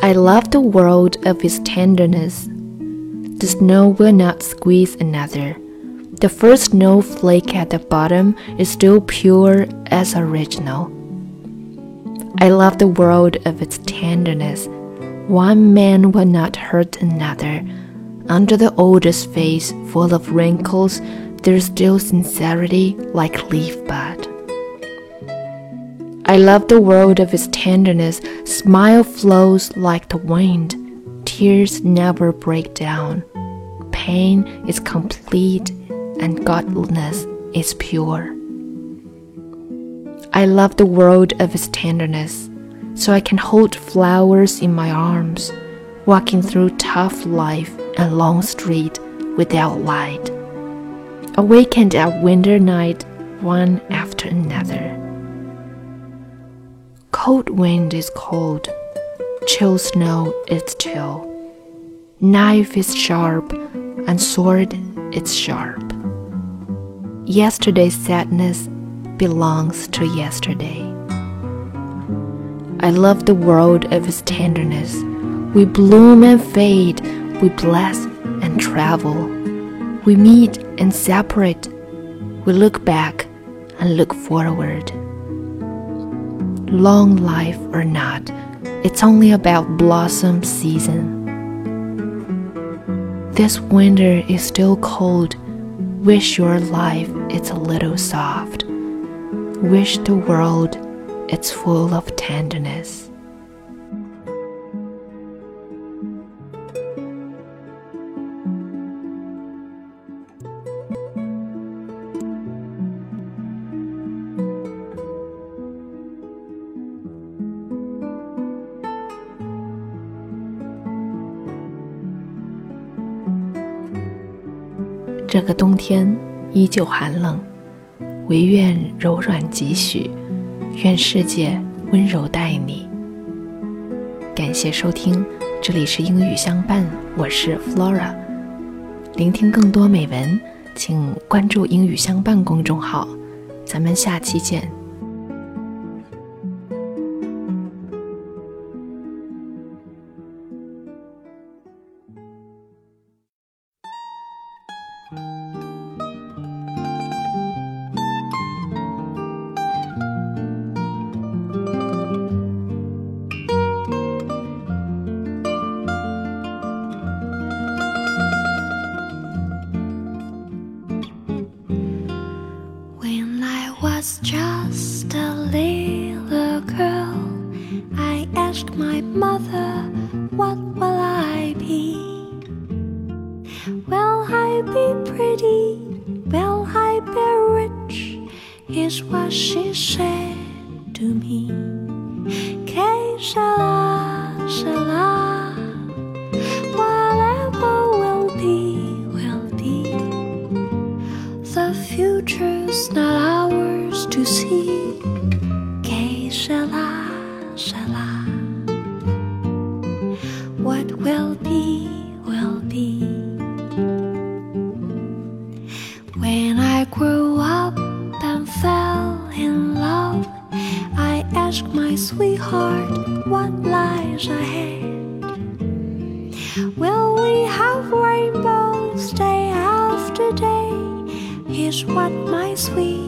I love the world of its tenderness. The snow will not squeeze another. The first snowflake at the bottom is still pure as original. I love the world of its tenderness. One man will not hurt another. Under the oldest face full of wrinkles, there's still sincerity like leaf bud. I love the world of its tenderness. Smile flows like the wind. Tears never break down. Pain is complete and godliness is pure. I love the world of its tenderness, so I can hold flowers in my arms, walking through tough life and long street without light. Awakened at winter night, one after another. Cold wind is cold, chill snow is chill. Knife is sharp, and sword is sharp. Yesterday's sadness belongs to yesterday. I love the world of its tenderness. We bloom and fade, we bless and travel. We meet and separate, we look back and look forward. Long life or not, it's only about blossom season. This winter is still cold. Wish your life it's a little soft wish the world it's full of tenderness. 这个冬天依旧寒冷。唯愿柔软几许，愿世界温柔待你。感谢收听，这里是英语相伴，我是 Flora。聆听更多美文，请关注英语相伴公众号。咱们下期见。Was just a little girl, I asked my mother, What will I be? Will I be pretty? Will I be rich? Is what she said to me. Que sera, sera. Whatever will be, will be. The future's not ours to see. Que sera, sera. What will be, will be. When I grew up and fell in love, I asked my sweetheart what lies ahead. Will we have rainbows day after day? Here's what my sweet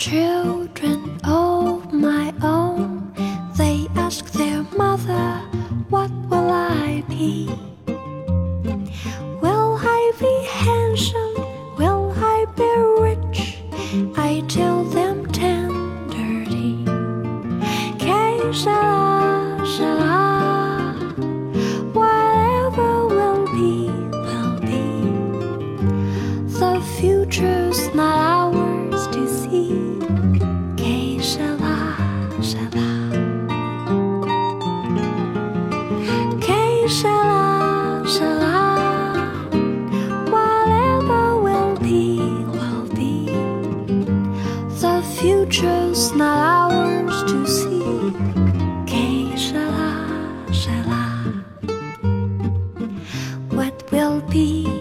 children of my own. They ask their mother, What will I be? Will I be handsome? Will I be rich? I tell them tenderly, Que future's not ours to see. Que sera, sera. What will be,